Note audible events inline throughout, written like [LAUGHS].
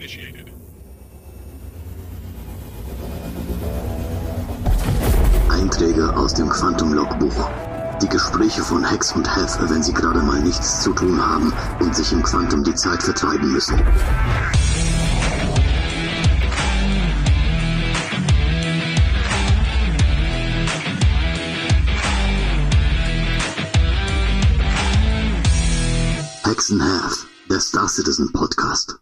initiated. Einträge aus dem Quantum-Logbuch. Die Gespräche von Hex und Hef, wenn sie gerade mal nichts zu tun haben und sich im Quantum die Zeit vertreiben müssen. Hex and Hef, der Star Citizen Podcast.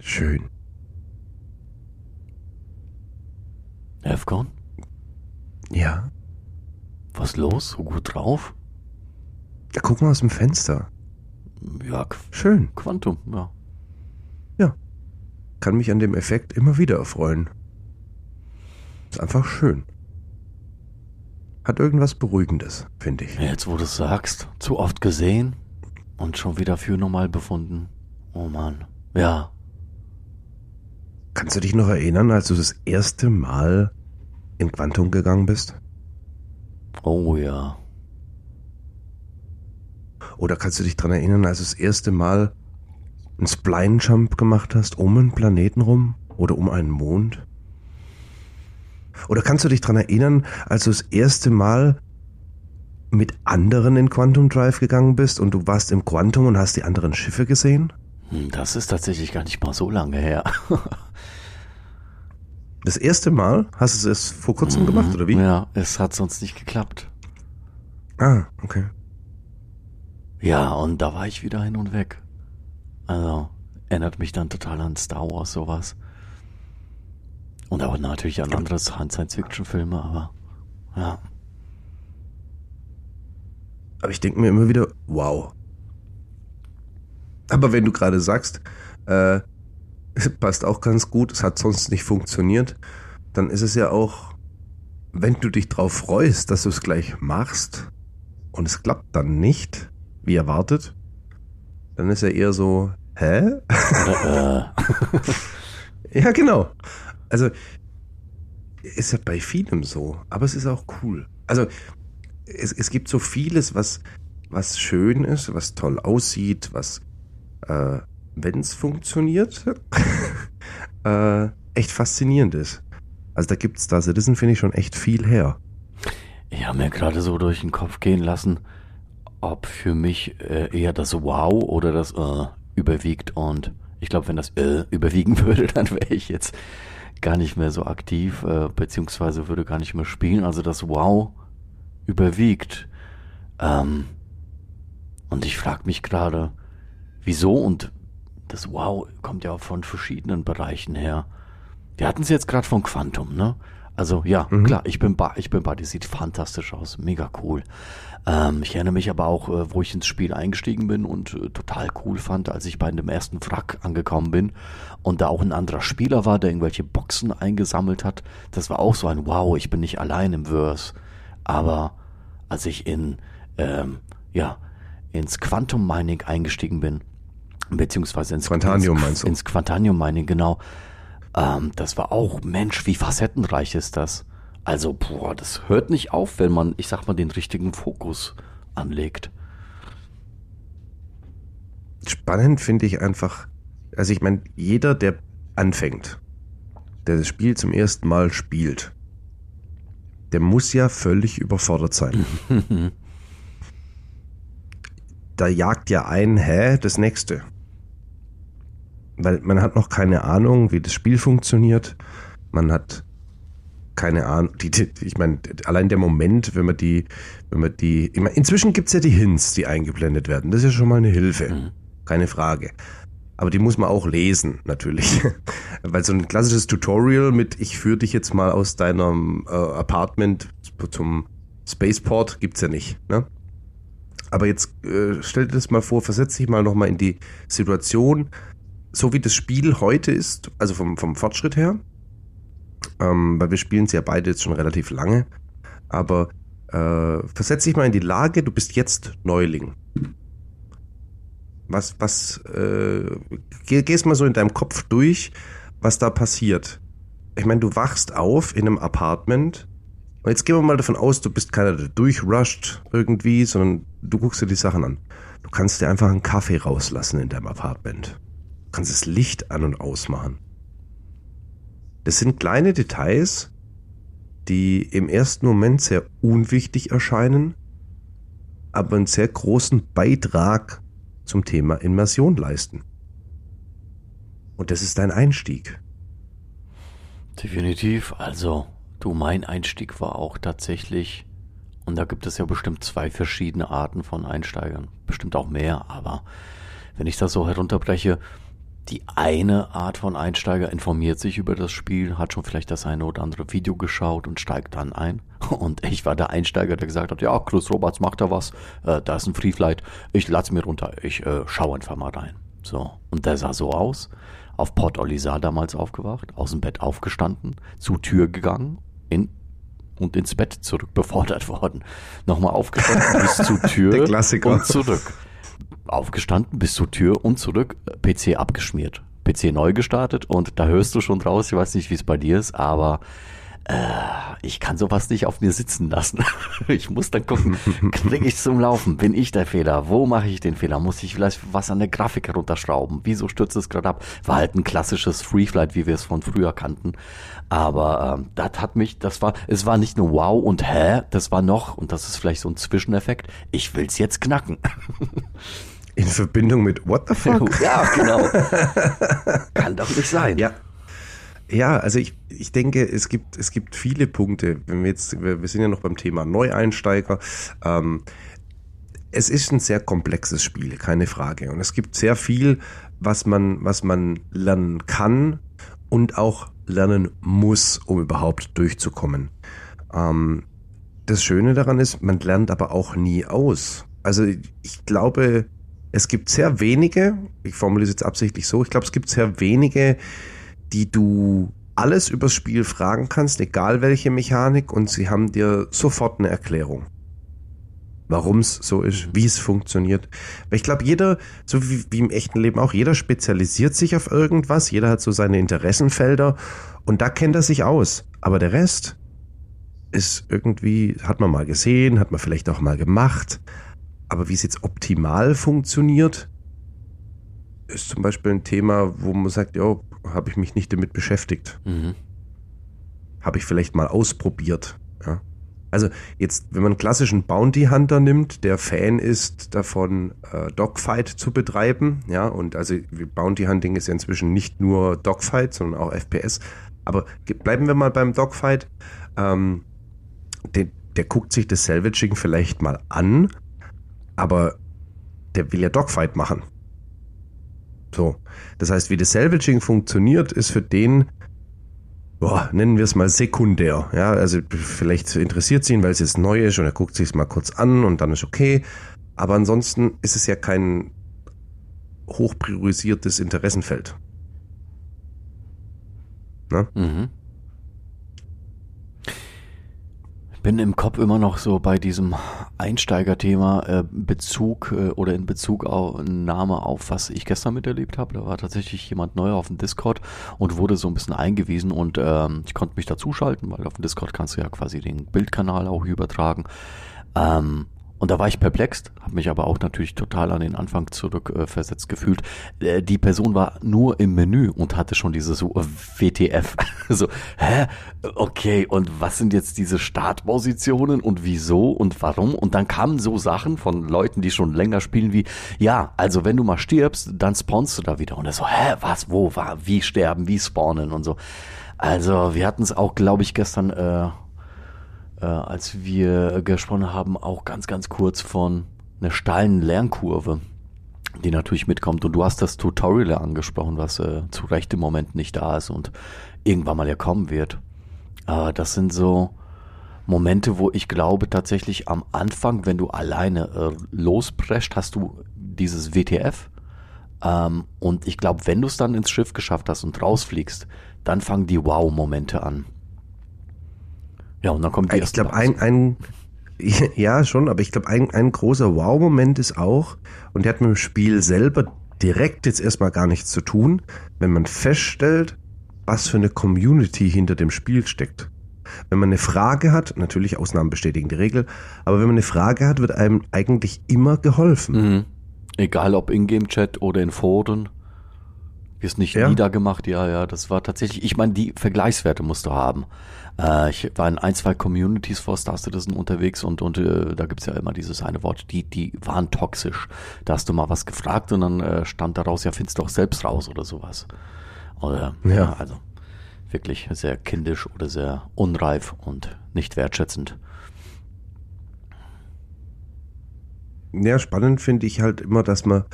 Schön. Efcon, Ja. was los? So gut drauf? Da guck mal aus dem Fenster. Ja, Qu Schön. Quantum, ja. Kann mich an dem Effekt immer wieder erfreuen. Ist einfach schön. Hat irgendwas Beruhigendes, finde ich. Jetzt, wo du es sagst, zu oft gesehen und schon wieder für normal befunden. Oh Mann. Ja, Kannst du dich noch erinnern, als du das erste Mal in Quantum gegangen bist? oh ja. Oder kannst du dich dran erinnern, als du das erste Mal einen Spline-Jump gemacht hast, um einen Planeten rum oder um einen Mond? Oder kannst du dich dran erinnern, als du das erste Mal mit anderen in Quantum Drive gegangen bist und du warst im Quantum und hast die anderen Schiffe gesehen? Hm, Das ist tatsächlich gar nicht mal so lange her. [LAUGHS] Das erste Mal? Hast du es vor kurzem gemacht, oder wie? Ja, es hat sonst nicht geklappt. Ah, okay. Ja, und da war ich wieder hin und weg. Also, erinnert mich dann total an Star Wars, sowas. Und auch natürlich an andere Science-Fiction-Filme, aber ja. Aber ich denke mir immer wieder, wow. Aber wenn du gerade sagst, äh, es passt auch ganz gut, es hat sonst nicht funktioniert, dann ist es ja auch, wenn du dich drauf freust, dass du es gleich machst und es klappt dann nicht, wie erwartet, dann ist ja eher so, hä? Oder, äh, [LAUGHS] Ja, genau. Also, ist ja bei vielem so, aber es ist auch cool. Also, es, es gibt so vieles, was, was schön ist, was toll aussieht, was, äh, wenn es funktioniert, [LAUGHS] äh, echt faszinierend ist. Also, da gibt Star Citizen, finde ich, schon echt viel her. ich habe mir gerade so durch den Kopf gehen lassen, ob für mich äh, eher das Wow oder das äh, überwiegt. Und ich glaube, wenn das äh, überwiegen [LAUGHS] würde, dann wäre ich jetzt gar nicht mehr so aktiv, äh, beziehungsweise würde gar nicht mehr spielen. Also das Wow überwiegt. Ähm, und ich frage mich gerade, wieso? Und das Wow kommt ja auch von verschiedenen Bereichen her. Wir hatten es jetzt gerade von Quantum, ne? Also ja, Mhm. klar, ich bin, ba ich bin bei dir, sieht fantastisch aus, mega cool. Ähm, ich erinnere mich aber auch, äh, wo ich ins Spiel eingestiegen bin und äh, total cool fand, als ich bei dem ersten Wrack angekommen bin und da auch ein anderer Spieler war, der irgendwelche Boxen eingesammelt hat. Das war auch so ein Wow, ich bin nicht allein im Verse. Aber als ich in, ähm, ja, ins Quantum Mining eingestiegen bin, beziehungsweise ins Quantanium ins, meinst du? Ins Quantanium Mining, genau. Ähm, das war auch, Mensch, wie facettenreich ist das. Also, boah, das hört nicht auf, wenn man, ich sag mal, den richtigen Fokus anlegt. Spannend finde ich einfach, also ich meine, jeder, der anfängt, der das Spiel zum ersten Mal spielt, der muss ja völlig überfordert sein. [LAUGHS] da jagt ja ein, hä, das nächste. Weil man hat noch keine Ahnung, wie das Spiel funktioniert. Man hat keine Ahnung. Die, die, ich meine, allein der Moment, wenn man die, wenn man die. Ich meine, inzwischen gibt es ja die Hints, die eingeblendet werden. Das ist ja schon mal eine Hilfe. Mhm. Keine Frage. Aber die muss man auch lesen, natürlich. [LAUGHS] Weil so ein klassisches Tutorial mit ich führe dich jetzt mal aus deinem äh, Apartment zum Spaceport gibt's ja nicht. Ne? Aber jetzt äh, stell dir das mal vor, versetz dich mal nochmal in die Situation, so wie das Spiel heute ist, also vom, vom Fortschritt her. Ähm, weil wir spielen es ja beide jetzt schon relativ lange. Aber äh, versetz dich mal in die Lage, du bist jetzt Neuling. Was, was, äh, geh, gehst mal so in deinem Kopf durch, was da passiert. Ich meine, du wachst auf in einem Apartment Und jetzt gehen wir mal davon aus, du bist keiner, der durchrusht irgendwie, sondern du guckst dir die Sachen an. Du kannst dir einfach einen Kaffee rauslassen in deinem Apartment. Kannst das Licht an und ausmachen. Das sind kleine Details, die im ersten Moment sehr unwichtig erscheinen, aber einen sehr großen Beitrag zum Thema Immersion leisten. Und das ist dein Einstieg. Definitiv. Also, du, mein Einstieg war auch tatsächlich, und da gibt es ja bestimmt zwei verschiedene Arten von Einsteigern. Bestimmt auch mehr, aber wenn ich das so herunterbreche, die eine Art von Einsteiger informiert sich über das Spiel, hat schon vielleicht das eine oder andere Video geschaut und steigt dann ein. [LAUGHS] Und ich war der Einsteiger, der gesagt hat, ja, Chris Roberts macht da was, äh, da ist ein Free Flight, ich lad's mir runter, ich äh, schau einfach mal rein. So, und der sah so aus, auf Port Olisar damals aufgewacht, aus dem Bett aufgestanden, zur Tür gegangen, in und ins Bett zurück befordert [LAUGHS] worden. Nochmal aufgestanden bis zur [LAUGHS] Tür und zurück aufgestanden, bis zur Tür und zurück, PC abgeschmiert. PC neu gestartet und da hörst du schon draus, ich weiß nicht, wie es bei dir ist, aber äh, ich kann sowas nicht auf mir sitzen lassen. [LAUGHS] ich muss dann gucken, [LAUGHS] kriege ich zum Laufen? Bin ich der Fehler? Wo mache ich den Fehler? Muss ich vielleicht was an der Grafik herunterschrauben? Wieso stürzt es gerade ab? War halt ein klassisches Freeflight, wie wir es von früher kannten. Aber ähm, das hat mich, das war, es war nicht nur wow und hä, das war noch, und das ist vielleicht so ein Zwischeneffekt, ich will's jetzt knacken. [LAUGHS] In Verbindung mit What the fuck? [LAUGHS] Ja, genau. [LAUGHS] Kann doch nicht sein. Ja. Ja, also ich, ich denke, es gibt, es gibt viele Punkte. Wenn wir jetzt, wir, wir sind ja noch beim Thema Neueinsteiger. Ähm, es ist ein sehr komplexes Spiel, keine Frage. Und es gibt sehr viel, was man, was man lernen kann und auch lernen muss, um überhaupt durchzukommen. Ähm, das Schöne daran ist, man lernt aber auch nie aus. Also ich glaube, es gibt sehr wenige, ich formuliere es jetzt absichtlich so, ich glaube, es gibt sehr wenige, die du alles übers Spiel fragen kannst, egal welche Mechanik, und sie haben dir sofort eine Erklärung. Warum es so ist, wie es funktioniert. Weil ich glaube, jeder, so wie, wie im echten Leben auch, jeder spezialisiert sich auf irgendwas, jeder hat so seine Interessenfelder und da kennt er sich aus. Aber der Rest ist irgendwie, hat man mal gesehen, hat man vielleicht auch mal gemacht, aber wie es jetzt optimal funktioniert, ist zum Beispiel ein Thema, wo man sagt, ja, habe ich mich nicht damit beschäftigt. Mhm. Habe ich vielleicht mal ausprobiert. Ja. Also jetzt, wenn man einen klassischen Bounty Hunter nimmt, der Fan ist davon, äh, Dogfight zu betreiben, ja, und also Bounty Hunting ist ja inzwischen nicht nur Dogfight, sondern auch FPS. Aber bleiben wir mal beim Dogfight. Ähm, der, der guckt sich das Salvaging vielleicht mal an aber der will ja Dogfight machen. So. Das heißt, wie das Salvaging funktioniert, ist für den, boah, nennen wir es mal sekundär. Ja, also vielleicht interessiert es ihn, weil es jetzt neu ist und er guckt sich es mal kurz an und dann ist okay. Aber ansonsten ist es ja kein hochpriorisiertes Interessenfeld. Ne? Mhm bin im Kopf immer noch so bei diesem Einsteigerthema äh, Bezug äh, oder in Bezug auf Name auf, was ich gestern miterlebt habe. Da war tatsächlich jemand neu auf dem Discord und wurde so ein bisschen eingewiesen und ähm, ich konnte mich dazuschalten, weil auf dem Discord kannst du ja quasi den Bildkanal auch übertragen. Ähm, und da war ich perplex, habe mich aber auch natürlich total an den Anfang zurückversetzt äh, gefühlt. Äh, die Person war nur im Menü und hatte schon dieses so WTF. [LAUGHS] so, hä? Okay, und was sind jetzt diese Startpositionen und wieso und warum? Und dann kamen so Sachen von Leuten, die schon länger spielen, wie, ja, also wenn du mal stirbst, dann spawnst du da wieder. Und er so, hä, was, wo, war, wie sterben, wie spawnen und so. Also wir hatten es auch, glaube ich, gestern äh, äh, als wir gesprochen haben, auch ganz, ganz kurz von einer steilen Lernkurve, die natürlich mitkommt. Und du hast das Tutorial angesprochen, was äh, zu Recht im Moment nicht da ist und irgendwann mal ja kommen wird. Äh, das sind so Momente, wo ich glaube tatsächlich am Anfang, wenn du alleine äh, losprescht, hast du dieses WTF. Ähm, und ich glaube, wenn du es dann ins Schiff geschafft hast und rausfliegst, dann fangen die Wow-Momente an. Ja, und dann kommt die Ich glaube, ein, ein, [LAUGHS] ja, schon, aber ich glaube, ein, ein großer Wow-Moment ist auch, und der hat mit dem Spiel selber direkt jetzt erstmal gar nichts zu tun, wenn man feststellt, was für eine Community hinter dem Spiel steckt. Wenn man eine Frage hat, natürlich Ausnahmen bestätigen die Regel, aber wenn man eine Frage hat, wird einem eigentlich immer geholfen. Mhm. Egal ob Ingame-Chat oder in Foren. Ist nicht Ja. niedergemacht, ja, ja, das war tatsächlich, ich meine, die Vergleichswerte musst du haben. Äh, ich war in ein, zwei Communities vor Star Citizen unterwegs und, und äh, da gibt's ja immer dieses eine Wort, die, die waren toxisch. Da hast du mal was gefragt und dann äh, stand daraus, ja, findest du auch selbst raus oder sowas. Oder, Ja. ja, also wirklich sehr kindisch oder sehr unreif und nicht wertschätzend. Ja, spannend finde ich halt immer, dass man,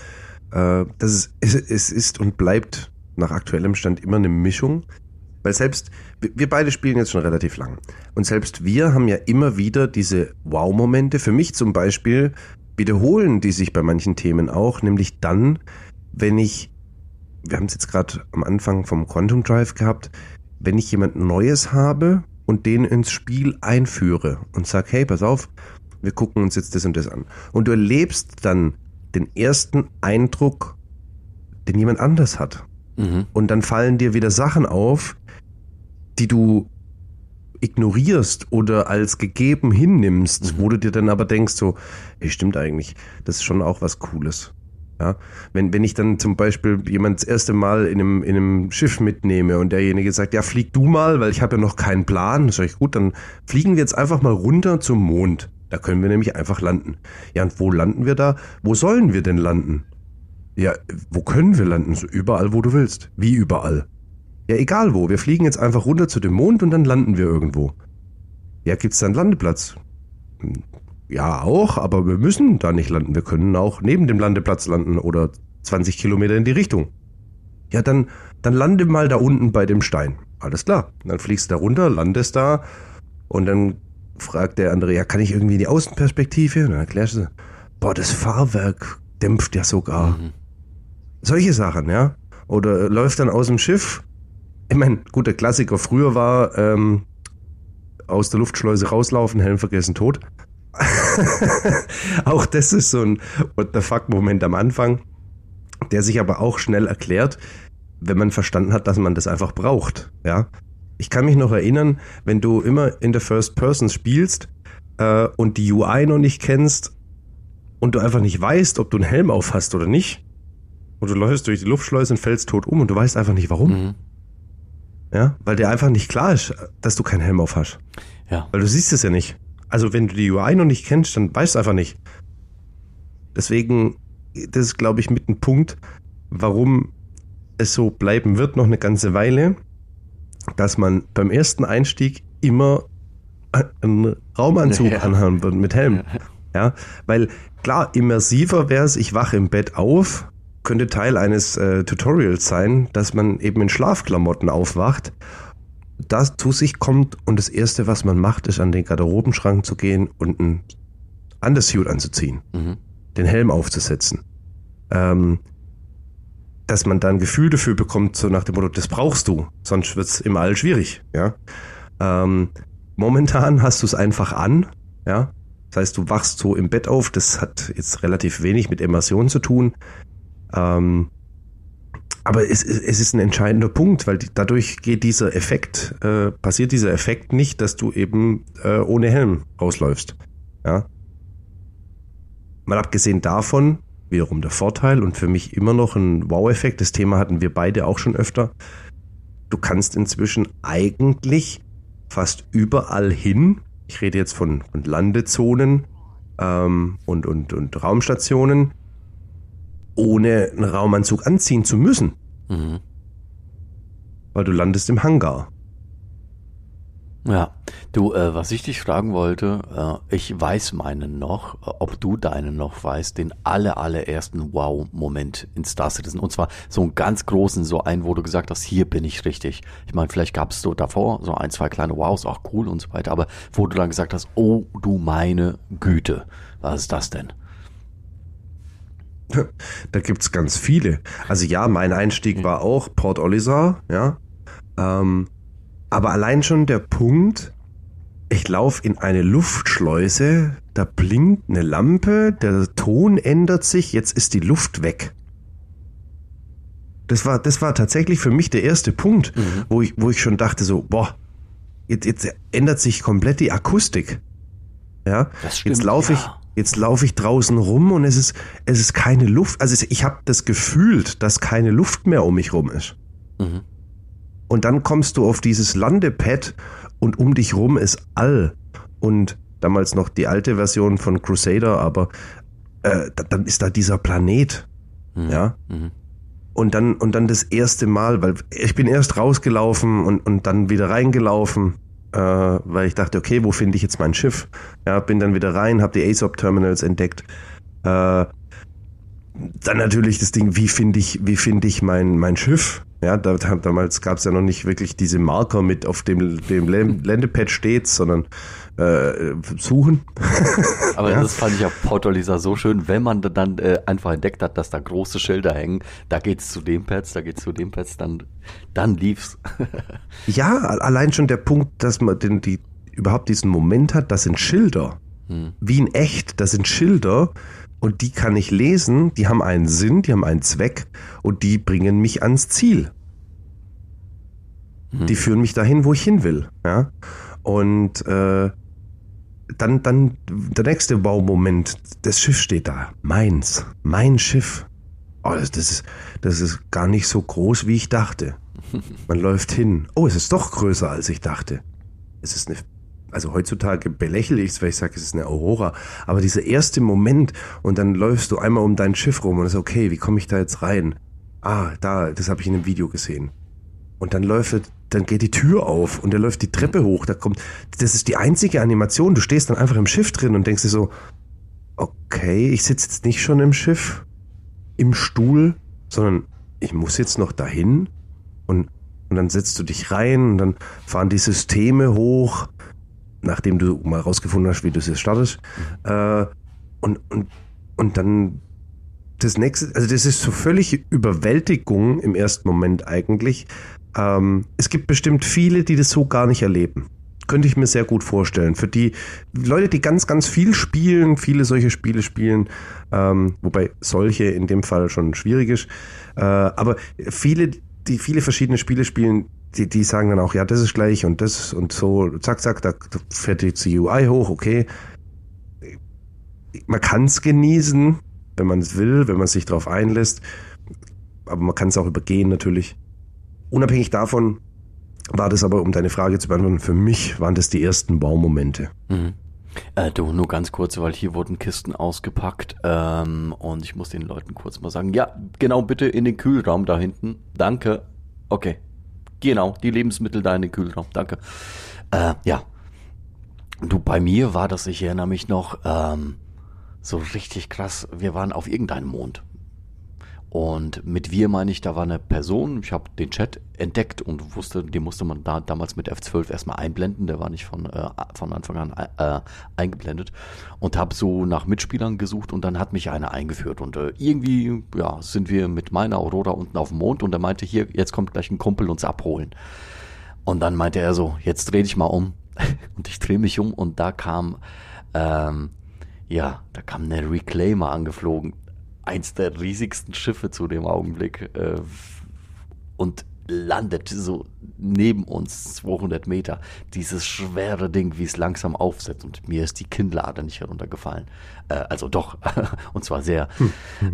äh, dass es, es, ist und bleibt nach aktuellem Stand immer eine Mischung. Weil selbst, wir beide spielen jetzt schon relativ lang. Und selbst wir haben ja immer wieder diese Wow-Momente. Für mich zum Beispiel wiederholen die sich bei manchen Themen auch, nämlich dann, wenn ich, wir haben es jetzt gerade am Anfang vom Quantum Drive gehabt, wenn ich jemand Neues habe und den ins Spiel einführe und sag, hey, pass auf, wir gucken uns jetzt das und das an. Und du erlebst dann den ersten Eindruck, den jemand anders hat. Mhm. Und dann fallen dir wieder Sachen auf, die du ignorierst oder als gegeben hinnimmst, wo du dir dann aber denkst, so, hey, stimmt eigentlich, das ist schon auch was Cooles. Ja, wenn, wenn ich dann zum Beispiel jemand das erste Mal in einem, in einem Schiff mitnehme und derjenige sagt, ja, flieg du mal, weil ich habe ja noch keinen Plan, sag ich, gut, dann fliegen wir jetzt einfach mal runter zum Mond. Da können wir nämlich einfach landen. Ja, und wo landen wir da? Wo sollen wir denn landen? Ja, wo können wir landen? So überall, wo du willst. Wie überall? Ja, egal wo. Wir fliegen jetzt einfach runter zu dem Mond und dann landen wir irgendwo. Ja, gibt's da einen Landeplatz? Hm, Ja, auch, aber wir müssen da nicht landen. Wir können auch neben dem Landeplatz landen oder 20 Kilometer in die Richtung. Ja, dann, dann lande mal da unten bei dem Stein. Alles klar. Dann fliegst du da runter, landest da und dann fragt der andere, ja, kann ich irgendwie in die Außenperspektive? Und dann erklärst du, boah, das Fahrwerk dämpft ja sogar. Mhm. Solche Sachen, ja. Oder läuft dann aus dem Schiff. Ich meine, gut, der Klassiker früher war ähm, aus der Luftschleuse rauslaufen, Helm vergessen, tot. [LAUGHS] auch das ist so ein What the fuck-Moment am Anfang, der sich aber auch schnell erklärt, wenn man verstanden hat, dass man das einfach braucht. Ja. Ich kann mich noch erinnern, wenn du immer in der First Person spielst äh, und die UI noch nicht kennst und du einfach nicht weißt, ob du einen Helm auf hast oder nicht, und du läufst durch die Luftschleuse und fällst tot um und du weißt einfach nicht warum. Mhm. Ja, weil dir einfach nicht klar ist, dass du keinen Helm auf hast. Ja. Weil du siehst es ja nicht. Also wenn du die UI noch nicht kennst, dann weißt du einfach nicht. Deswegen, das ist, glaube ich, mit ein Punkt, warum es so bleiben wird noch eine ganze Weile, dass man beim ersten Einstieg immer einen Raumanzug Ja. anhaben wird mit Helm. Ja, weil klar, immersiver wäre es, ich wache im Bett auf, könnte Teil eines äh, Tutorials sein, dass man eben in Schlafklamotten aufwacht, das zu sich kommt und das erste, was man macht, ist an den Garderobenschrank zu gehen und ein Undersuit anzuziehen, Mhm. den Helm aufzusetzen. Ähm, dass man da ein Gefühl dafür bekommt, so nach dem Motto, das brauchst du, sonst wird's im All schwierig, ja. Ähm, momentan hast du es einfach an, ja. Das heißt, du wachst so im Bett auf, das hat jetzt relativ wenig mit Immersion zu tun. Ähm, aber es, es es ist ein entscheidender Punkt, weil dadurch geht dieser Effekt, äh, passiert dieser Effekt nicht, dass du eben äh, ohne Helm rausläufst. Ja. Mal abgesehen davon, wiederum der Vorteil und für mich immer noch ein Wow-Effekt, das Thema hatten wir beide auch schon öfter. Du kannst inzwischen eigentlich fast überall hin, ich rede jetzt von, von Landezonen ähm, und, und, und Raumstationen, ohne einen Raumanzug anziehen zu müssen, Mhm. weil du landest im Hangar. Ja, du, äh, was ich dich fragen wollte, äh, ich weiß meinen noch, äh, ob du deinen noch weißt, den aller, allerersten Wow-Moment in Star Citizen. Und zwar so einen ganz großen, so einen, wo du gesagt hast, hier bin ich richtig. Ich meine, vielleicht gab es so davor so ein, zwei kleine Wows, auch cool und so weiter, aber wo du dann gesagt hast, oh du meine Güte, was ist das denn? [LAUGHS] Da gibt's ganz viele. Also ja, mein Einstieg war auch Port Olisar, ja. Ähm, aber allein schon der Punkt, ich laufe in eine Luftschleuse, da blinkt eine Lampe, der Ton ändert sich, jetzt ist die Luft weg. Das war, das war tatsächlich für mich der erste Punkt, wo, ich, wo ich schon dachte so, boah, jetzt, jetzt ändert sich komplett die Akustik. Ja, Das stimmt, jetzt laufe ich, ja. jetzt laufe ich draußen rum und es ist, es ist keine Luft. Also ich habe das Gefühl, dass keine Luft mehr um mich rum ist. Mhm. Und dann kommst du auf dieses Landepad und um dich rum ist All. Und damals noch die alte Version von Crusader, aber äh, da- dann ist da dieser Planet. Mhm. Ja. Mhm. Und dann, und dann das erste Mal, weil ich bin erst rausgelaufen und, und dann wieder reingelaufen, äh, weil ich dachte, okay, wo finde ich jetzt mein Schiff? Ja, bin dann wieder rein, habe die ASOP-Terminals entdeckt. Äh, dann natürlich das Ding, wie finde ich, wie finde ich mein, mein Schiff? Ja, da, da, damals gab es ja noch nicht wirklich diese Marker mit, auf dem, dem Landepad steht, sondern äh, suchen. [LAUGHS] Aber Ja. das fand ich auf Port Lisa so schön, wenn man dann äh, einfach entdeckt hat, dass da große Schilder hängen, da geht's zu dem Pads, da geht's zu dem Pads, dann, dann lief's. [LAUGHS] Ja, allein schon der Punkt, dass man den, die, überhaupt diesen Moment hat, das sind Schilder. Hm. Wie in echt, das sind Schilder und die kann ich lesen, die haben einen Sinn, die haben einen Zweck und die bringen mich ans Ziel. Hm. Die führen mich dahin, wo ich hin will. Ja? Und äh, dann, dann der nächste Baumoment, das Schiff steht da. Meins, mein Schiff. Oh, das, das, ist, das ist gar nicht so groß, wie ich dachte. [LAUGHS] Man läuft hin. Oh, es ist doch größer, als ich dachte. Es ist eine, also heutzutage belächle ich es, weil ich sage, es ist eine Aurora. Aber dieser erste Moment und dann läufst du einmal um dein Schiff rum und ist okay, wie komme ich da jetzt rein? Ah, da, das habe ich in einem Video gesehen. Und dann läuft, dann geht die Tür auf und er läuft die Treppe hoch. Da kommt, das ist die einzige Animation. Du stehst dann einfach im Schiff drin und denkst dir so, okay, ich sitze jetzt nicht schon im Schiff, im Stuhl, sondern ich muss jetzt noch dahin und, und dann setzt du dich rein und dann fahren die Systeme hoch, nachdem du mal rausgefunden hast, wie du es jetzt startest. Äh, und, und, und dann das nächste, also das ist so völlig Überwältigung im ersten Moment eigentlich. Ähm, es gibt bestimmt viele, die das so gar nicht erleben. Könnte ich mir sehr gut vorstellen. Für die Leute, die ganz, ganz viel spielen, viele solche Spiele spielen, ähm, wobei solche in dem Fall schon schwierig ist. Äh, aber viele, die viele verschiedene Spiele spielen, die, die sagen dann auch, ja, das ist gleich und das und so, zack, zack, da fährt die UI hoch, okay. Man kann es genießen, wenn man es will, wenn man sich darauf einlässt. Aber man kann es auch übergehen natürlich. Unabhängig davon war das aber, um deine Frage zu beantworten, für mich waren das die ersten Baumomente. Mhm. Äh, du, nur ganz kurz, weil hier wurden Kisten ausgepackt ähm, und ich muss den Leuten kurz mal sagen, ja, genau, bitte in den Kühlraum da hinten. Danke. Okay. Genau, die Lebensmittel da in den Kühlraum. Danke. Äh, ja. Du, bei mir war das, ich erinnere mich noch, ähm, so richtig krass. Wir waren auf irgendeinem Mond. Und mit wir meine ich, da war eine Person, ich habe den Chat entdeckt und wusste, den musste man da damals mit F12 erstmal einblenden, der war nicht von, äh, von Anfang an äh, eingeblendet. Und habe so nach Mitspielern gesucht und dann hat mich einer eingeführt. Und äh, irgendwie ja, sind wir mit meiner Aurora unten auf dem Mond und er meinte, hier, jetzt kommt gleich ein Kumpel uns abholen. Und dann meinte er so, jetzt dreh dich mal um. [LAUGHS] Und ich drehe mich um und da kam, ähm, ja, da kam eine Reclaimer angeflogen eins der riesigsten Schiffe zu dem Augenblick äh, und landet so neben uns 200 Meter. Dieses schwere Ding, wie es langsam aufsetzt und mir ist die Kinnlade nicht heruntergefallen. Äh, also doch, [LAUGHS] und zwar sehr.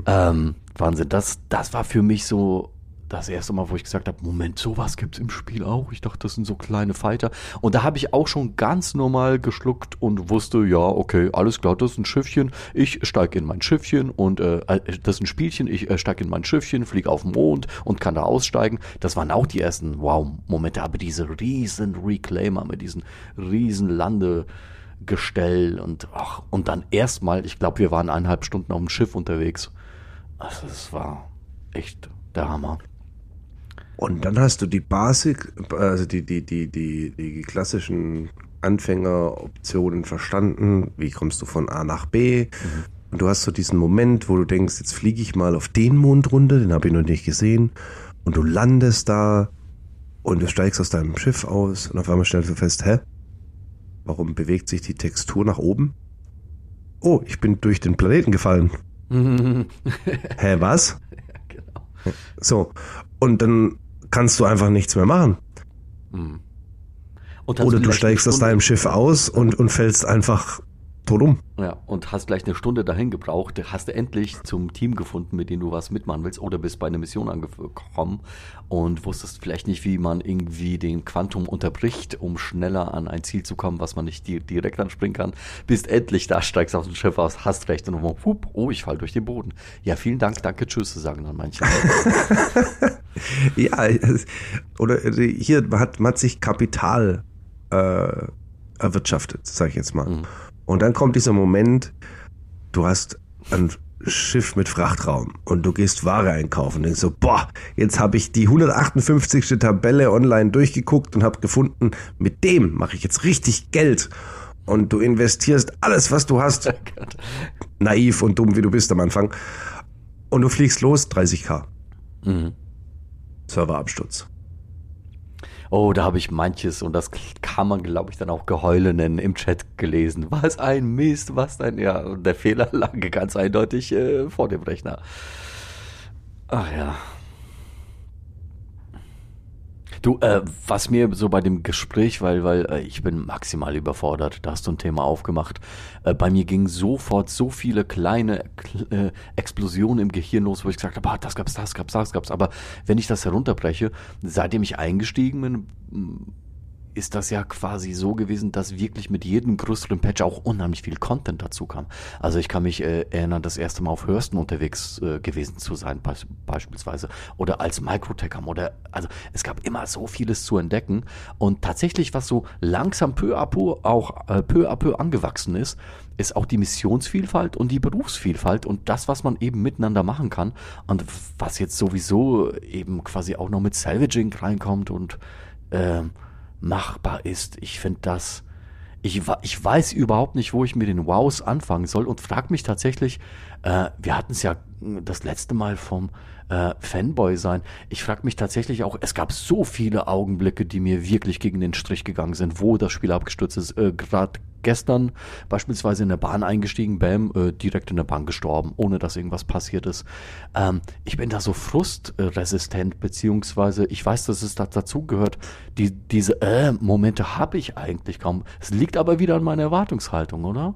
Ähm, Wahnsinn, das, das war für mich so das erste Mal, wo ich gesagt habe, Moment, sowas gibt's im Spiel auch. Ich dachte, das sind so kleine Fighter. Und da habe ich auch schon ganz normal geschluckt und wusste, ja, okay, alles klar, das ist ein Schiffchen. Ich steige in mein Schiffchen und äh, das ist ein Spielchen. Ich äh, steige in mein Schiffchen, fliege auf den Mond und kann da aussteigen. Das waren auch die ersten Wow-Momente. Aber diese riesen Reclaimer mit diesen riesen Landegestell und ach, und dann erstmal, ich glaube, wir waren eineinhalb Stunden auf dem Schiff unterwegs. Also es war echt der Hammer. Und dann hast du die Basic, also die, die, die, die, die klassischen Anfängeroptionen verstanden. Wie kommst du von A nach B? Mhm. Und du hast so diesen Moment, wo du denkst, jetzt fliege ich mal auf den Mond runter, den habe ich noch nicht gesehen. Und du landest da und du steigst aus deinem Schiff aus und auf einmal stellst du fest, hä? Warum bewegt sich die Textur nach oben? Oh, ich bin durch den Planeten gefallen. [LAUGHS] hä, was? genau. So, und dann kannst du einfach nichts mehr machen. Mhm. Oder du steigst aus deinem Schiff aus und, und fällst einfach tot um. Ja, und hast gleich eine Stunde dahin gebraucht, hast du endlich zum Team gefunden, mit dem du was mitmachen willst, oder bist bei einer Mission angekommen und wusstest vielleicht nicht, wie man irgendwie den Quantum unterbricht, um schneller an ein Ziel zu kommen, was man nicht direkt anspringen kann. Bist endlich da, steigst aus dem Schiff aus, hast recht und hup, oh, ich fall durch den Boden. Ja, vielen Dank, danke, tschüss, sagen dann manche. [LAUGHS] ja, oder hier hat man hat sich Kapital äh, erwirtschaftet, sag ich jetzt mal. Mhm. Und dann kommt dieser Moment, du hast ein Schiff mit Frachtraum und du gehst Ware einkaufen und denkst so, boah, jetzt habe ich die 158. Tabelle online durchgeguckt und habe gefunden, mit dem mache ich jetzt richtig Geld. Und du investierst alles, was du hast. [LAUGHS] Oh Naiv und dumm, wie du bist am Anfang. Und du fliegst los, 30k. Mhm. Serverabsturz. Oh, da habe ich manches und das kann man, glaube ich, dann auch Geheule nennen im Chat gelesen. Was ein Mist, was ein, ja, der Fehler lag ganz eindeutig äh, vor dem Rechner. Ach ja. Du, äh, was mir so bei dem Gespräch, weil, weil äh, ich bin maximal überfordert, da hast du ein Thema aufgemacht. Äh, bei mir gingen sofort so viele kleine äh, Explosionen im Gehirn los, wo ich gesagt habe, ah, das gab's, das gab's, das gab's. Aber wenn ich das herunterbreche, seitdem ich eingestiegen bin, ist das ja quasi so gewesen, dass wirklich mit jedem größeren Patch auch unheimlich viel Content dazu kam. Also ich kann mich äh, erinnern, das erste Mal auf Hurston unterwegs äh, gewesen zu sein, be beispielsweise, oder als Microtech oder also es gab immer so vieles zu entdecken und tatsächlich, was so langsam peu à peu auch äh, peu à peu angewachsen ist, ist auch die Missionsvielfalt und die Berufsvielfalt und das, was man eben miteinander machen kann und was jetzt sowieso eben quasi auch noch mit Salvaging reinkommt und ähm, machbar ist. Ich finde das, ich, ich weiß überhaupt nicht, wo ich mit den Wows anfangen soll und frage mich tatsächlich, äh, wir hatten es ja das letzte Mal vom äh, Fanboy sein. Ich frage mich tatsächlich auch, es gab so viele Augenblicke, die mir wirklich gegen den Strich gegangen sind, wo das Spiel abgestürzt ist. Äh, Gerade gestern beispielsweise in der Bahn eingestiegen, bam, äh, direkt in der Bahn gestorben, ohne dass irgendwas passiert ist. Ähm, ich bin da so frustresistent, beziehungsweise ich weiß, dass es da dazugehört. Die, diese äh, Momente habe ich eigentlich kaum. Es liegt aber wieder an meiner Erwartungshaltung, oder?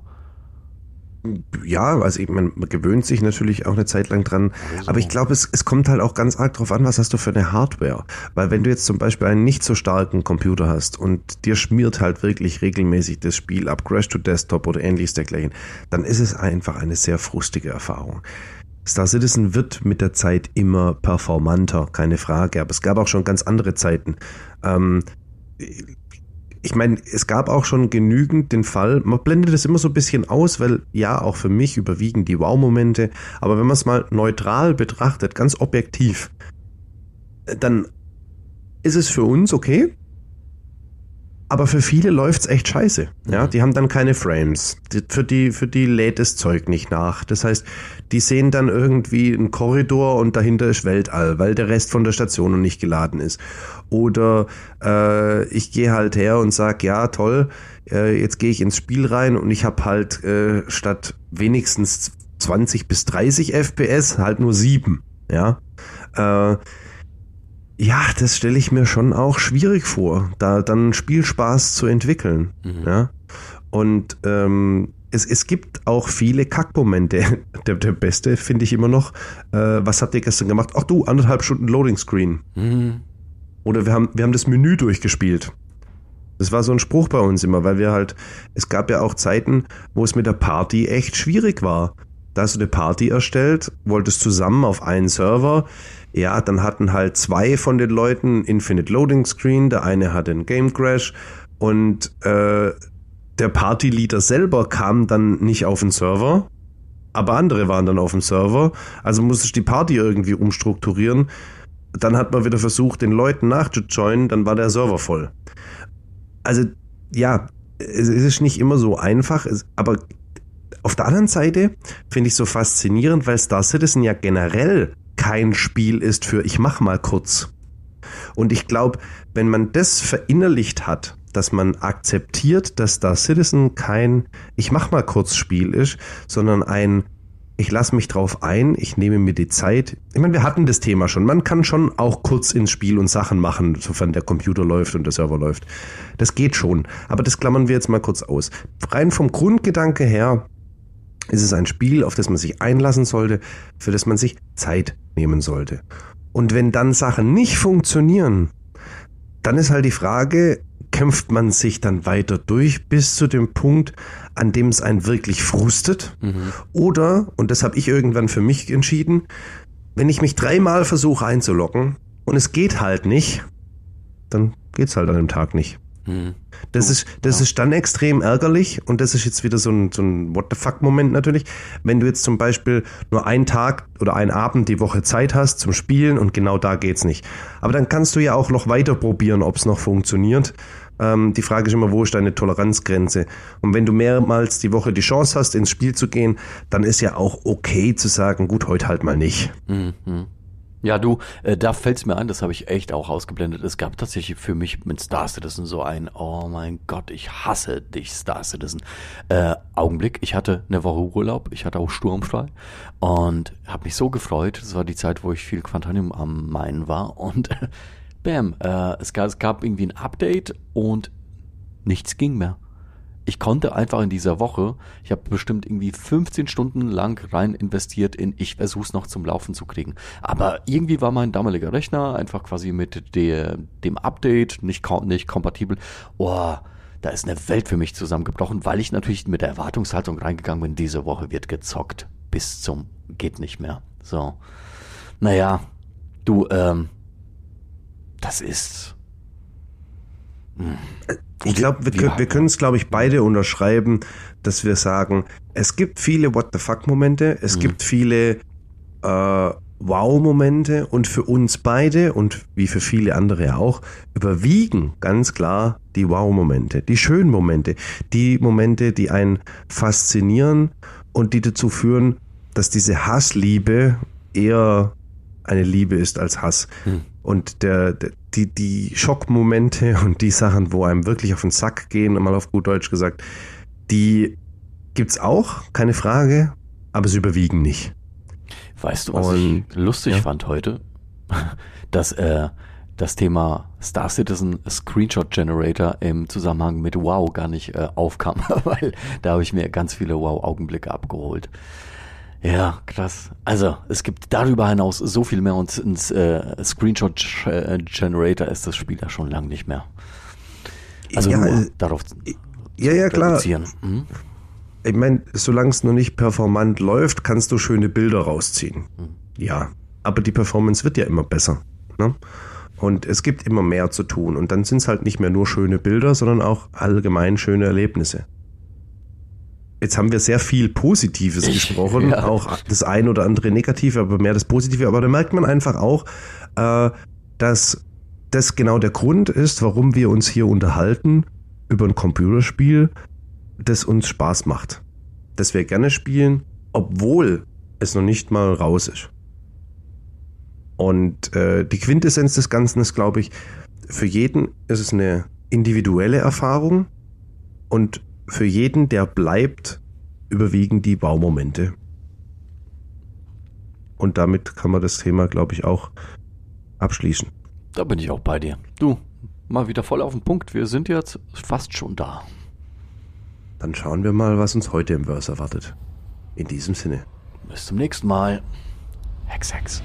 Ja, also ich, man, man gewöhnt sich natürlich auch eine Zeit lang dran. Also. Aber ich glaube, es, es kommt halt auch ganz arg drauf an, was hast du für eine Hardware. Weil wenn du jetzt zum Beispiel einen nicht so starken Computer hast und dir schmiert halt wirklich regelmäßig das Spiel ab, Crash to Desktop oder ähnliches dergleichen, dann ist es einfach eine sehr frustige Erfahrung. Star Citizen wird mit der Zeit immer performanter, keine Frage. Aber es gab auch schon ganz andere Zeiten. Ähm, ich meine, es gab auch schon genügend den Fall, man blendet das immer so ein bisschen aus, weil ja, auch für mich überwiegen die Wow-Momente, aber wenn man es mal neutral betrachtet, ganz objektiv, dann ist es für uns okay, aber für viele läuft's echt scheiße. Ja, mhm. die haben dann keine Frames. Die, für die, für die lädt das Zeug nicht nach. Das heißt, die sehen dann irgendwie einen Korridor und dahinter ist Weltall, weil der Rest von der Station noch nicht geladen ist. Oder äh, ich gehe halt her und sag, ja, toll, äh, jetzt gehe ich ins Spiel rein und ich habe halt äh, statt wenigstens 20 bis 30 FPS halt nur sieben. Ja. Äh, ja, das stelle ich mir schon auch schwierig vor, da dann Spielspaß zu entwickeln. Mhm. Ja? Und ähm, es, es gibt auch viele Kackmomente. [LAUGHS] Der, der beste finde ich immer noch. Äh, was habt ihr gestern gemacht? Ach du, anderthalb Stunden Loading Screen. Mhm. Oder wir haben, wir haben das Menü durchgespielt. Das war so ein Spruch bei uns immer, weil wir halt, es gab ja auch Zeiten, wo es mit der Party echt schwierig war. Da hast du eine Party erstellt, wolltest zusammen auf einen Server, ja, dann hatten halt zwei von den Leuten Infinite Loading Screen, der eine hatte einen Game Crash und äh, der Partyleader selber kam dann nicht auf den Server, aber andere waren dann auf dem Server, also musste ich die Party irgendwie umstrukturieren. Dann hat man wieder versucht, den Leuten nachzujoinen, dann war der Server voll. Also ja, es ist nicht immer so einfach, aber auf der anderen Seite finde ich so faszinierend, weil Star Citizen ja generell kein Spiel ist für ich mach mal kurz. Und ich glaube, wenn man das verinnerlicht hat, dass man akzeptiert, dass Star Citizen kein ich mach mal kurz Spiel ist, sondern ein ich lasse mich drauf ein, ich nehme mir die Zeit. Ich meine, wir hatten das Thema schon. Man kann schon auch kurz ins Spiel und Sachen machen, sofern der Computer läuft und der Server läuft. Das geht schon. Aber das klammern wir jetzt mal kurz aus. Rein vom Grundgedanke her ist es ein Spiel, auf das man sich einlassen sollte, für das man sich Zeit nehmen sollte. Und wenn dann Sachen nicht funktionieren, dann ist halt die Frage, kämpft man sich dann weiter durch bis zu dem Punkt, an dem es einen wirklich frustet? Mhm. Oder, und das habe ich irgendwann für mich entschieden, wenn ich mich dreimal versuche einzuloggen und es geht halt nicht, dann geht's halt an dem Tag nicht. Mhm. Das, ist, das ja. ist dann extrem ärgerlich und das ist jetzt wieder so ein, so ein What the fuck-Moment natürlich. Wenn du jetzt zum Beispiel nur einen Tag oder einen Abend die Woche Zeit hast zum Spielen und genau da geht's nicht. Aber dann kannst du ja auch noch weiter probieren, ob es noch funktioniert. Ähm, die Frage ist immer, wo ist deine Toleranzgrenze? Und wenn du mehrmals die Woche die Chance hast, ins Spiel zu gehen, dann ist ja auch okay zu sagen, gut, heute halt mal nicht. Mhm. Ja, du, äh, da fällt's mir ein, das habe ich echt auch ausgeblendet. Es gab tatsächlich für mich mit Star Citizen so ein, oh mein Gott, ich hasse dich, Star Citizen. Äh, Augenblick, ich hatte eine Woche Urlaub, ich hatte auch sturmfrei und habe mich so gefreut. Das war die Zeit, wo ich viel Quantanium am Main war und [LAUGHS] bam, äh, es, gab, es gab irgendwie ein Update und nichts ging mehr ich konnte einfach in dieser Woche, ich habe bestimmt irgendwie 15 Stunden lang rein investiert in, ich versuch's noch zum Laufen zu kriegen. Aber irgendwie war mein damaliger Rechner einfach quasi mit der, dem Update nicht, nicht kompatibel. Oh, da ist eine Welt für mich zusammengebrochen, weil ich natürlich mit der Erwartungshaltung reingegangen bin, diese Woche wird gezockt. Bis zum geht nicht mehr. So. Naja, du, ähm, das ist. Hm. Ich glaube, wir, wir können es, glaube ich, beide unterschreiben, dass wir sagen, es gibt viele What the fuck-Momente, es mhm. gibt viele äh, Wow-Momente und für uns beide und wie für viele andere auch überwiegen ganz klar die Wow-Momente, die schönen Momente, die Momente, die einen faszinieren und die dazu führen, dass diese Hassliebe eher eine Liebe ist als Hass. Hm. Und der, der, die, die Schockmomente [LAUGHS] und die Sachen, wo einem wirklich auf den Sack gehen, mal auf gut Deutsch gesagt, die gibt's auch, keine Frage, aber sie überwiegen nicht. Weißt du, was und, ich lustig ja. fand heute? [LAUGHS] Dass äh, das Thema Star Citizen Screenshot Generator im Zusammenhang mit WoW gar nicht äh, aufkam, [LAUGHS] weil da habe ich mir ganz viele WoW-Augenblicke abgeholt. Ja, krass. Also, es gibt darüber hinaus so viel mehr und ins äh, Screenshot äh, Generator ist das Spiel ja schon lang nicht mehr. Also ja, nur äh, darauf ja, ja, klar. Mhm. Ich meine, solange es noch nicht performant läuft, kannst du schöne Bilder rausziehen. Mhm. Ja, aber die Performance wird ja immer besser. Ne? Und es gibt immer mehr zu tun. Und dann sind es halt nicht mehr nur schöne Bilder, sondern auch allgemein schöne Erlebnisse. Jetzt haben wir sehr viel Positives gesprochen, [LAUGHS] ja. auch das ein oder andere Negative, aber mehr das Positive. Aber da merkt man einfach auch, äh, dass das genau der Grund ist, warum wir uns hier unterhalten über ein Computerspiel, das uns Spaß macht. Das wir gerne spielen, obwohl es noch nicht mal raus ist. Und äh, die Quintessenz des Ganzen ist, glaube ich, für jeden ist es eine individuelle Erfahrung und für jeden, der bleibt, überwiegen die Baumomente. Und damit kann man das Thema, glaube ich, auch abschließen. Da bin ich auch bei dir. Du, mal wieder voll auf den Punkt. Wir sind jetzt fast schon da. Dann schauen wir mal, was uns heute im Verse erwartet. In diesem Sinne. Bis zum nächsten Mal. Hex, Hex.